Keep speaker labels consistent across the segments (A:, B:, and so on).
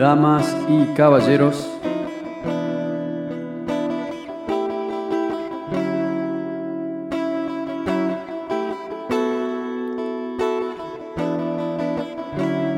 A: damas y caballeros.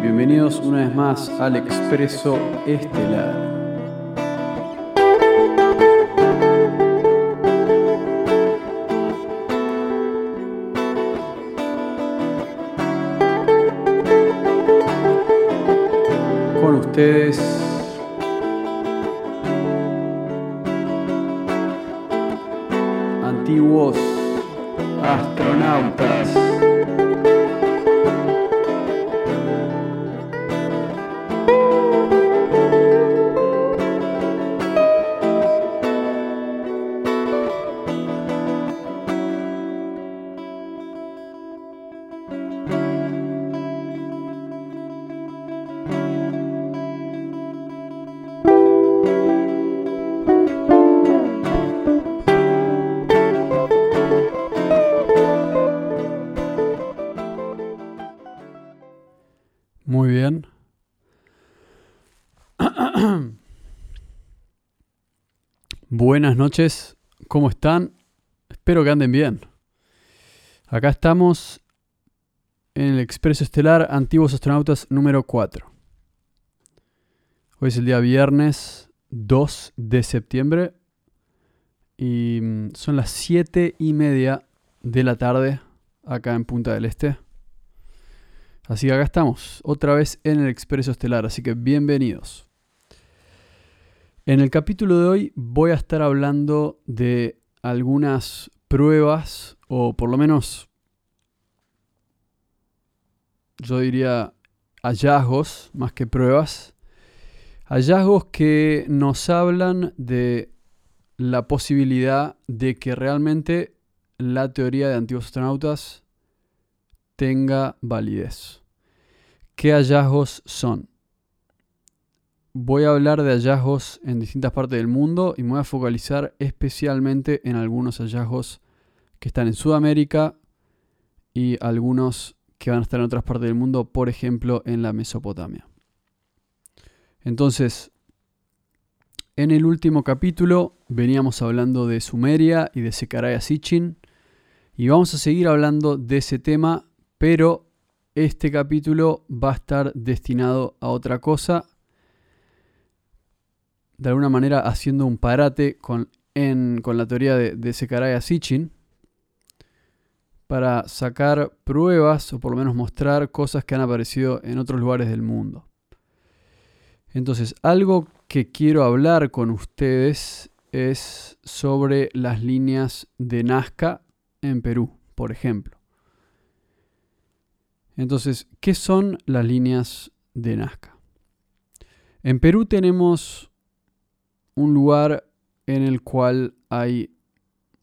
A: Bienvenidos una vez más al Expreso Estelar. Buenas noches, ¿cómo están? Espero que anden bien. Acá estamos en el Expreso Estelar Antiguos Astronautas número 4. Hoy es el día viernes 2 de septiembre y mm, son las 7 y media de la tarde acá en Punta del Este. Así que acá estamos, otra vez en el Expreso Estelar, así que bienvenidos. En el capítulo de hoy voy a estar hablando de algunas pruebas, o por lo menos yo diría hallazgos más que pruebas, hallazgos que nos hablan de la posibilidad de que realmente la teoría de antiguos astronautas tenga validez. ¿Qué hallazgos son? Voy a hablar de hallazgos en distintas partes del mundo y me voy a focalizar especialmente en algunos hallazgos que están en Sudamérica y algunos que van a estar en otras partes del mundo, por ejemplo en la Mesopotamia. Entonces, en el último capítulo veníamos hablando de Sumeria y de Secaraya Sitchin y vamos a seguir hablando de ese tema pero este capítulo va a estar destinado a otra cosa, de alguna manera haciendo un parate con, en, con la teoría de, de Sekaraya Sitchin, para sacar pruebas o por lo menos mostrar cosas que han aparecido en otros lugares del mundo. Entonces, algo que quiero hablar con ustedes es sobre las líneas de Nazca en Perú, por ejemplo. Entonces, ¿qué son las líneas de Nazca? En Perú tenemos un lugar en el cual hay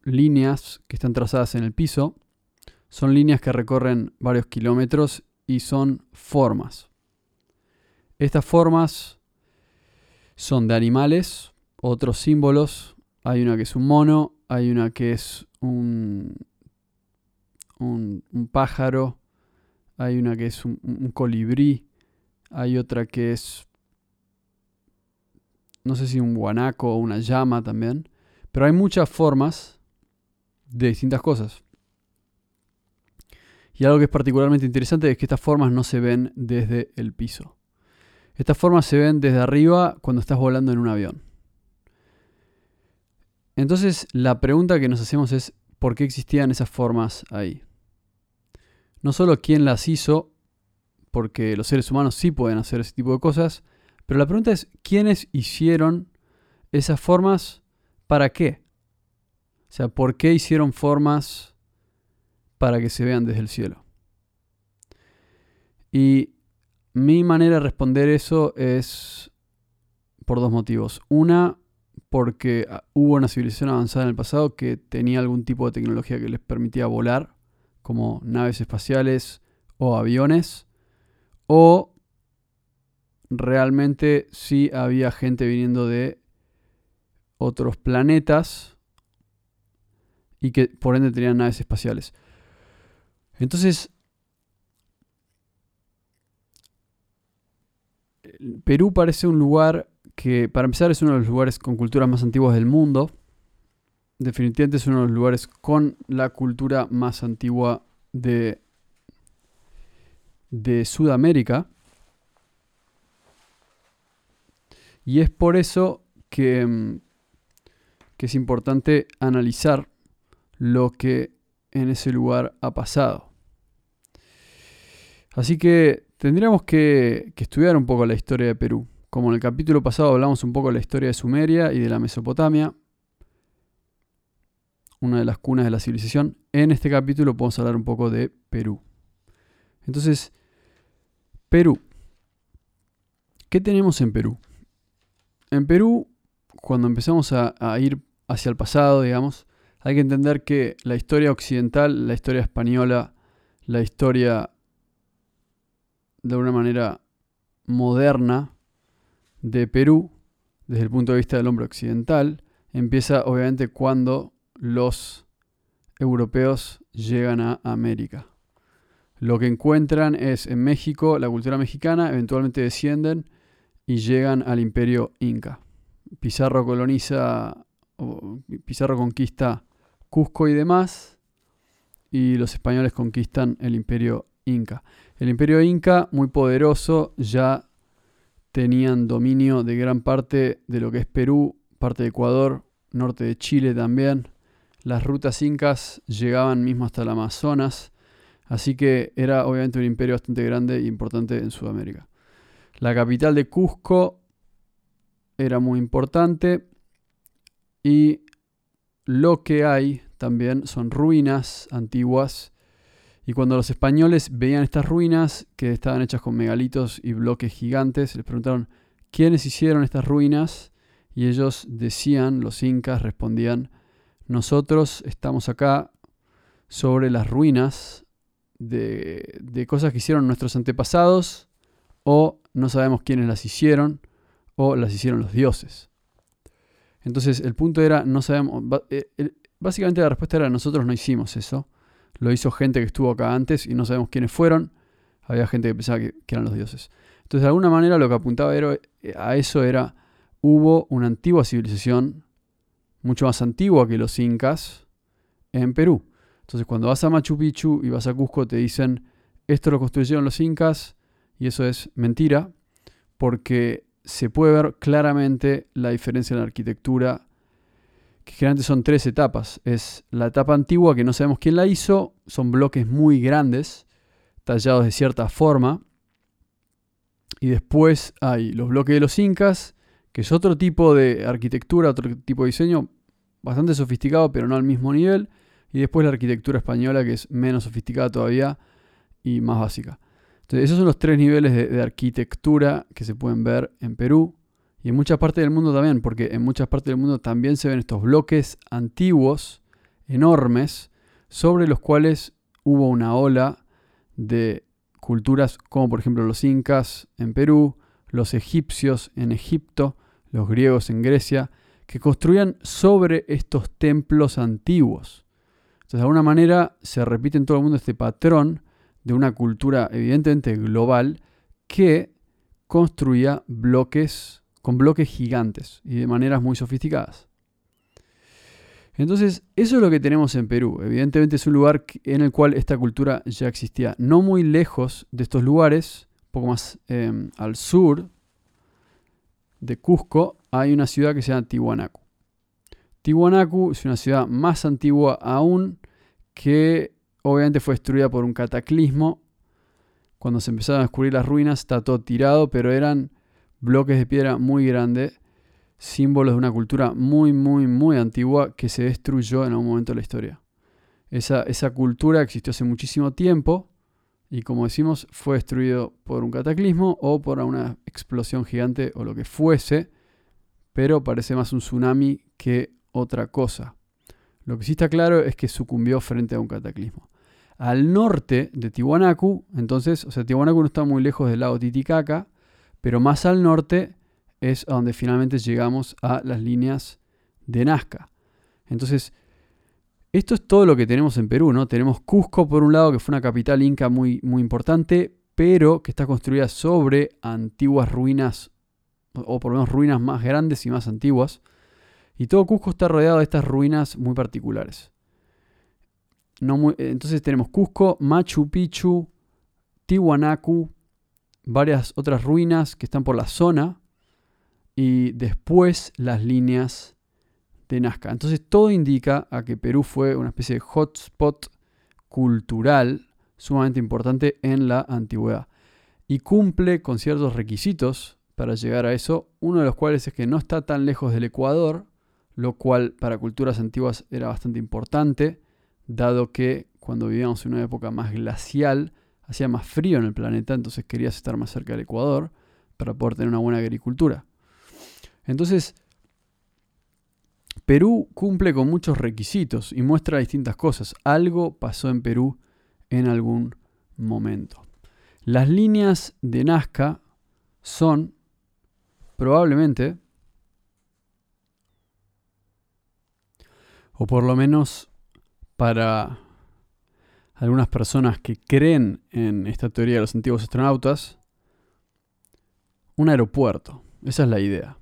A: líneas que están trazadas en el piso. Son líneas que recorren varios kilómetros y son formas. Estas formas son de animales, otros símbolos. Hay una que es un mono, hay una que es un, un, pájaro, hay una que es un, un, colibrí, hay otra que es, no sé si un guanaco o una llama también, pero hay muchas formas de distintas cosas. Y algo que es particularmente interesante es que estas formas no se ven desde el piso. Estas formas se ven desde arriba cuando estás volando en un avión. Entonces la pregunta que nos hacemos es, ¿por qué existían esas formas ahí? no solo quién las hizo, porque los seres humanos sí pueden hacer ese tipo de cosas, pero la pregunta es quiénes hicieron esas formas para qué. O sea, ¿por qué hicieron formas para que se vean desde el cielo? Y mi manera de responder eso es por dos motivos. Una, porque hubo una civilización avanzada en el pasado que tenía algún tipo de tecnología que les permitía volar como naves espaciales o aviones, o realmente sí había gente viniendo de otros planetas y que por ende tenían naves espaciales. Entonces, Perú parece un lugar que, para empezar, es uno de los lugares con culturas más antiguas del mundo. Definitivamente es uno de los lugares con la cultura más antigua de, de Sudamérica. Y es por eso que, mm, que es importante analizar lo que en ese lugar ha pasado. Así que tendríamos que, estudiar un poco la historia de Perú. Como en el capítulo pasado hablamos un poco de la historia de Sumeria y de la Mesopotamia, una de las cunas de la civilización, en este capítulo podemos hablar un poco de Perú. Entonces, Perú. ¿Qué tenemos en Perú? En Perú, cuando empezamos a, ir hacia el pasado, digamos, hay que entender que la historia occidental, la historia española, la historia de una manera moderna de Perú, desde el punto de vista del hombre occidental, empieza obviamente cuando los europeos llegan a América. Lo que encuentran es en México la cultura mexicana, eventualmente descienden y llegan al imperio inca. Pizarro coloniza, Pizarro conquista Cusco y demás, y los españoles conquistan el imperio inca. El imperio inca, muy poderoso, ya tenían dominio de gran parte de lo que es Perú, parte de Ecuador, norte de Chile también. Las rutas incas llegaban mismo hasta el Amazonas, así que era obviamente un imperio bastante grande e importante en Sudamérica. La capital de Cusco era muy importante y lo que hay también son ruinas antiguas. Y cuando los españoles veían estas ruinas, que estaban hechas con megalitos y bloques gigantes, les preguntaron quiénes hicieron estas ruinas y ellos decían, los incas respondían, nosotros estamos acá sobre las ruinas de, de cosas que hicieron nuestros antepasados o no sabemos quiénes las hicieron o las hicieron los dioses. Entonces el punto era, no sabemos, eh, básicamente la respuesta era, nosotros no hicimos eso lo hizo gente que estuvo acá antes y no sabemos quiénes fueron. Había gente que pensaba que, eran los dioses. Entonces, de alguna manera, lo que apuntaba eh, a eso era, hubo una antigua civilización, mucho más antigua que los incas, en Perú. Entonces, cuando vas a Machu Picchu y vas a Cusco, te dicen, esto lo construyeron los incas, y eso es mentira, porque se puede ver claramente la diferencia en la arquitectura que generalmente son tres etapas. Es la etapa antigua que no sabemos quién la hizo, son bloques muy grandes, tallados de cierta forma. Y después hay los bloques de los incas, que es otro tipo de arquitectura, otro tipo de diseño, bastante sofisticado, pero no al mismo nivel. Y después la arquitectura española, que es menos sofisticada todavía y más básica. Entonces, esos son los tres niveles de, arquitectura que se pueden ver en Perú. Y en muchas partes del mundo también, porque en muchas partes del mundo también se ven estos bloques antiguos, enormes, sobre los cuales hubo una ola de culturas como por ejemplo los incas en Perú, los egipcios en Egipto, los griegos en Grecia, que construían sobre estos templos antiguos. Entonces, de alguna manera se repite en todo el mundo este patrón de una cultura evidentemente global que construía bloques con bloques gigantes y de maneras muy sofisticadas. Entonces, eso es lo que tenemos en Perú. Evidentemente es un lugar en el cual esta cultura ya existía. No muy lejos de estos lugares, un poco más em, al sur de Cusco, hay una ciudad que se llama Tiwanaku. Tiwanaku es una ciudad más antigua aún que obviamente fue destruida por un cataclismo. Cuando se empezaron a descubrir las ruinas está todo tirado, pero eran bloques de piedra muy grandes, símbolos de una cultura muy, muy, muy antigua que se destruyó en algún momento de la historia. Esa, cultura existió hace muchísimo tiempo y como decimos fue destruido por un cataclismo o por una explosión gigante o lo que fuese, pero parece más un tsunami que otra cosa. Lo que sí está claro es que sucumbió frente a un cataclismo. Al norte de Tiwanaku, entonces, o sea, Tiwanaku no está muy lejos del lago Titicaca, pero más al norte es a donde finalmente llegamos a las líneas de Nazca. Entonces, esto es todo lo que tenemos en Perú, ¿no? Tenemos Cusco por un lado, que fue una capital inca muy, muy importante, pero que está construida sobre antiguas ruinas, o por lo menos ruinas más grandes y más antiguas. Y todo Cusco está rodeado de estas ruinas muy particulares. Entonces tenemos Cusco, Machu Picchu, Tiwanaku, varias otras ruinas que están por la zona y después las líneas de Nazca. Entonces todo indica a que Perú fue una especie de hotspot cultural sumamente importante en la antigüedad y cumple con ciertos requisitos para llegar a eso, uno de los cuales es que no está tan lejos del Ecuador, lo cual para culturas antiguas era bastante importante, dado que cuando vivíamos en una época más glacial, hacía más frío en el planeta, entonces querías estar más cerca del Ecuador para poder tener una buena agricultura. Entonces, Perú cumple con muchos requisitos y muestra distintas cosas. Algo pasó en Perú en algún momento. Las líneas de Nazca son probablemente, o por lo menos para algunas personas que creen en esta teoría de los antiguos astronautas, un aeropuerto. Esa es la idea.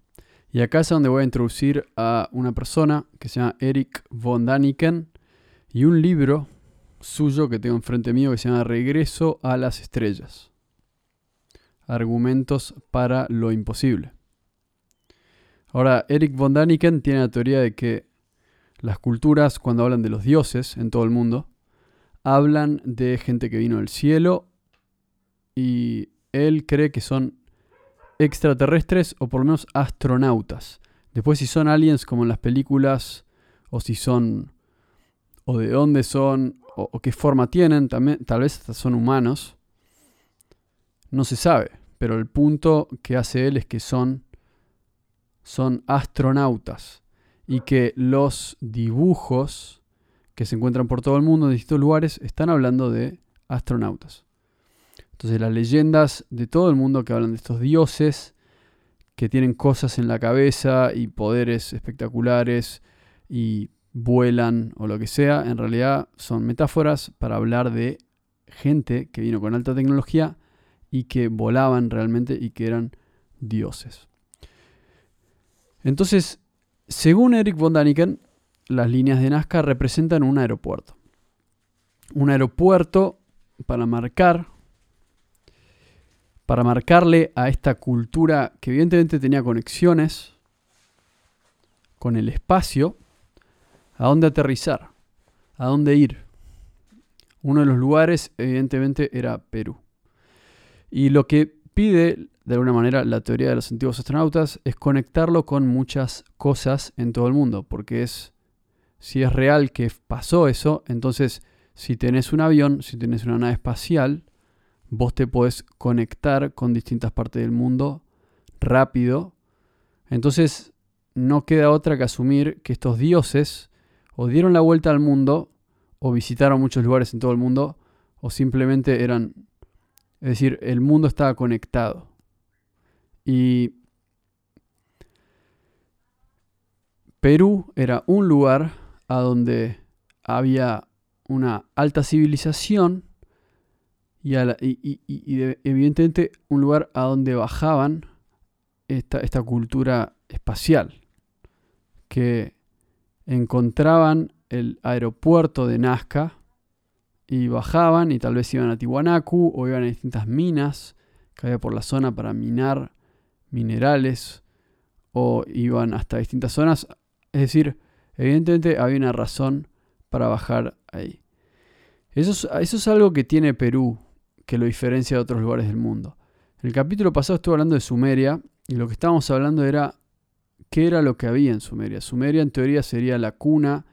A: Y acá es donde voy a introducir a una persona que se llama Eric von Daniken y un libro suyo que tengo enfrente mío que se llama Regreso a las Estrellas. Argumentos para lo imposible. Ahora, Eric von Daniken tiene la teoría de que las culturas, cuando hablan de los dioses en todo el mundo, hablan de gente que vino del cielo y él cree que son extraterrestres o por lo menos astronautas. Después si son aliens como en las películas o si son o de dónde son o, qué forma tienen, también, tal vez hasta son humanos. No se sabe, pero el punto que hace él es que son son astronautas y que los dibujos que se encuentran por todo el mundo en distintos lugares están hablando de astronautas. Entonces las leyendas de todo el mundo que hablan de estos dioses que tienen cosas en la cabeza y poderes espectaculares y vuelan o lo que sea, en realidad son metáforas para hablar de gente que vino con alta tecnología y que volaban realmente y que eran dioses. Entonces, según Eric von Daniken, las líneas de Nazca representan un aeropuerto. Un aeropuerto para marcar, para marcarle a esta cultura que evidentemente tenía conexiones con el espacio, a dónde aterrizar, a dónde ir. Uno de los lugares, evidentemente, era Perú. Y lo que pide, de alguna manera, la teoría de los antiguos astronautas es conectarlo con muchas cosas en todo el mundo, porque es si es real que pasó eso, entonces si tenés un avión, si tenés una nave espacial, vos te podés conectar con distintas partes del mundo rápido. Entonces no queda otra que asumir que estos dioses o dieron la vuelta al mundo, o visitaron muchos lugares en todo el mundo, o simplemente eran... Es decir, el mundo estaba conectado. Y Perú era un lugar a donde había una alta civilización y, evidentemente un lugar a donde bajaban esta, cultura espacial, que encontraban el aeropuerto de Nazca y bajaban y tal vez iban a Tiwanaku o iban a distintas minas que había por la zona para minar minerales o iban hasta distintas zonas. Es decir, Evidentemente había una razón para bajar ahí. Eso es, algo que tiene Perú, que lo diferencia de otros lugares del mundo. En el capítulo pasado estuve hablando de Sumeria y lo que estábamos hablando era qué era lo que había en Sumeria. Sumeria en teoría sería la cuna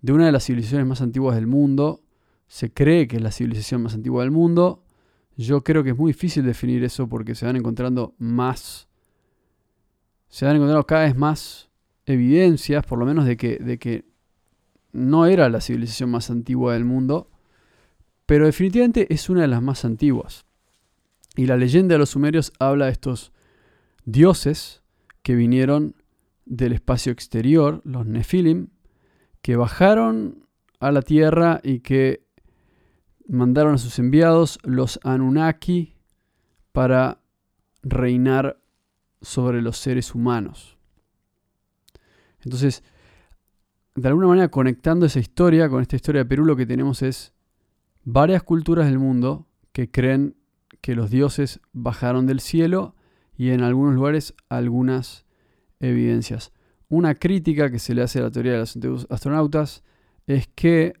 A: de una de las civilizaciones más antiguas del mundo. Se cree que es la civilización más antigua del mundo. Yo creo que es muy difícil definir eso porque se van encontrando más, se van encontrando cada vez más evidencias, por lo menos, de que, de que no era la civilización más antigua del mundo, pero definitivamente es una de las más antiguas. Y la leyenda de los sumerios habla de estos dioses que vinieron del espacio exterior, los Nefilim, que bajaron a la tierra y que mandaron a sus enviados, los Anunnaki, para reinar sobre los seres humanos. Entonces, de alguna manera conectando esa historia con esta historia de Perú, lo que tenemos es varias culturas del mundo que creen que los dioses bajaron del cielo y en algunos lugares algunas evidencias. Una crítica que se le hace a la teoría de los astronautas es que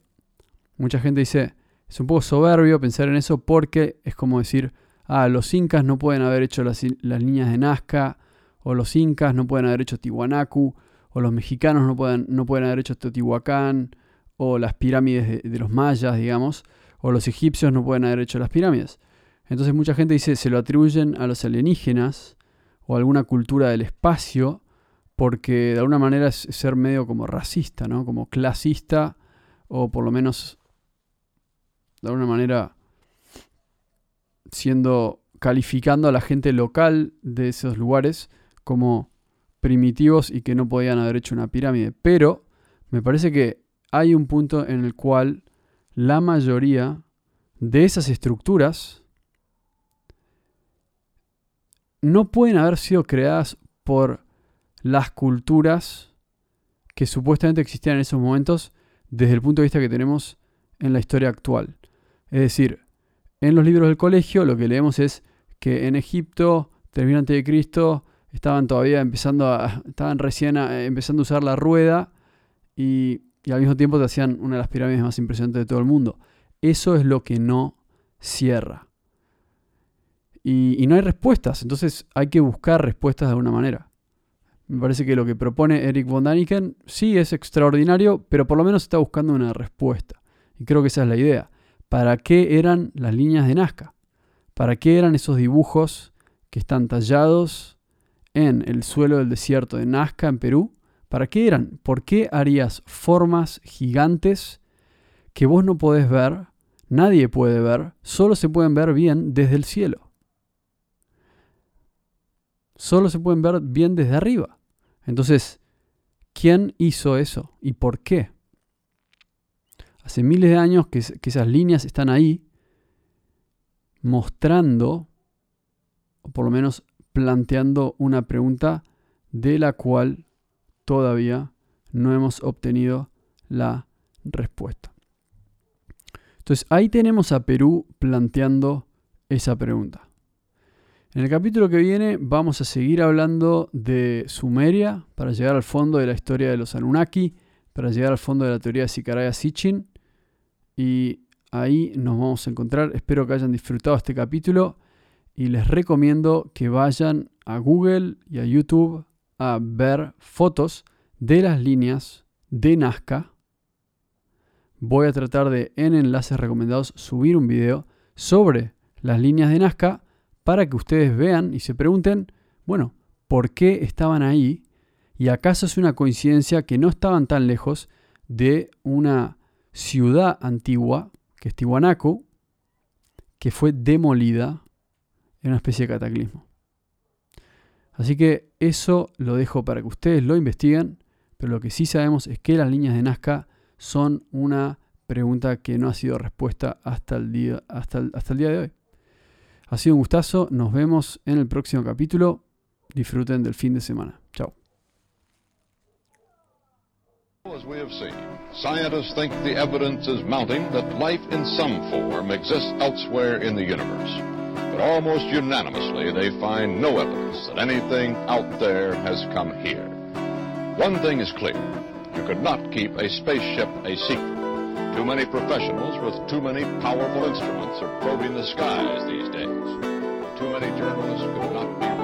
A: mucha gente dice, es un poco soberbio pensar en eso porque es como decir, ah, los incas no pueden haber hecho las, líneas de Nazca, o los incas no pueden haber hecho Tiwanaku, o los mexicanos no pueden, no pueden haber hecho Teotihuacán, o las pirámides de, los mayas, digamos, o los egipcios no pueden haber hecho las pirámides. Entonces mucha gente dice, se lo atribuyen a los alienígenas o a alguna cultura del espacio, porque de alguna manera es ser medio como racista, ¿no? Como clasista, o por lo menos de alguna manera siendo calificando a la gente local de esos lugares como primitivos y que no podían haber hecho una pirámide. Pero me parece que hay un punto en el cual la mayoría de esas estructuras no pueden haber sido creadas por las culturas que supuestamente existían en esos momentos desde el punto de vista que tenemos en la historia actual. Es decir, en los libros del colegio lo que leemos es que en Egipto, terminante de Cristo, estaban todavía empezando a, estaban recién empezando a usar la rueda y, al mismo tiempo te hacían una de las pirámides más impresionantes de todo el mundo. Eso es lo que no cierra. Y, y, no hay respuestas, entonces hay que buscar respuestas de alguna manera. Me parece que lo que propone Eric von Daniken sí es extraordinario, pero por lo menos está buscando una respuesta. Y creo que esa es la idea. ¿Para qué eran las líneas de Nazca? ¿Para qué eran esos dibujos que están tallados en el suelo del desierto de Nazca, en Perú? ¿Para qué eran? ¿Por qué harías formas gigantes que vos no podés ver, nadie puede ver, solo se pueden ver bien desde el cielo? Solo se pueden ver bien desde arriba. Entonces, ¿quién hizo eso y por qué? Hace miles de años que, esas líneas están ahí mostrando, o por lo menos planteando una pregunta de la cual todavía no hemos obtenido la respuesta. Entonces ahí tenemos a Perú planteando esa pregunta. En el capítulo que viene vamos a seguir hablando de Sumeria para llegar al fondo de la historia de los Anunnaki, para llegar al fondo de la teoría de Sicaraya Sitchin y ahí nos vamos a encontrar. Espero que hayan disfrutado este capítulo y les recomiendo que vayan a Google y a YouTube a ver fotos de las líneas de Nazca. Voy a tratar de en enlaces recomendados subir un video sobre las líneas de Nazca para que ustedes vean y se pregunten, bueno, ¿por qué estaban ahí? ¿Y acaso es una coincidencia que no estaban tan lejos de una ciudad antigua, que es Tiwanaku, que fue demolida en una especie de cataclismo. Así que eso lo dejo para que ustedes lo investiguen, pero lo que sí sabemos es que las líneas de Nazca son una pregunta que no ha sido respuesta hasta el día, hasta hasta el día de hoy. Ha sido un gustazo, nos vemos en el próximo capítulo. Disfruten del fin de semana. Chao.
B: Scientists think the evidence is mounting that life in some form exists elsewhere in the universe. But almost unanimously, they find no evidence that anything out there has come here. One thing is clear. You could not keep a spaceship a secret. Too many professionals with too many powerful instruments are probing the skies these days. Too many journalists could not be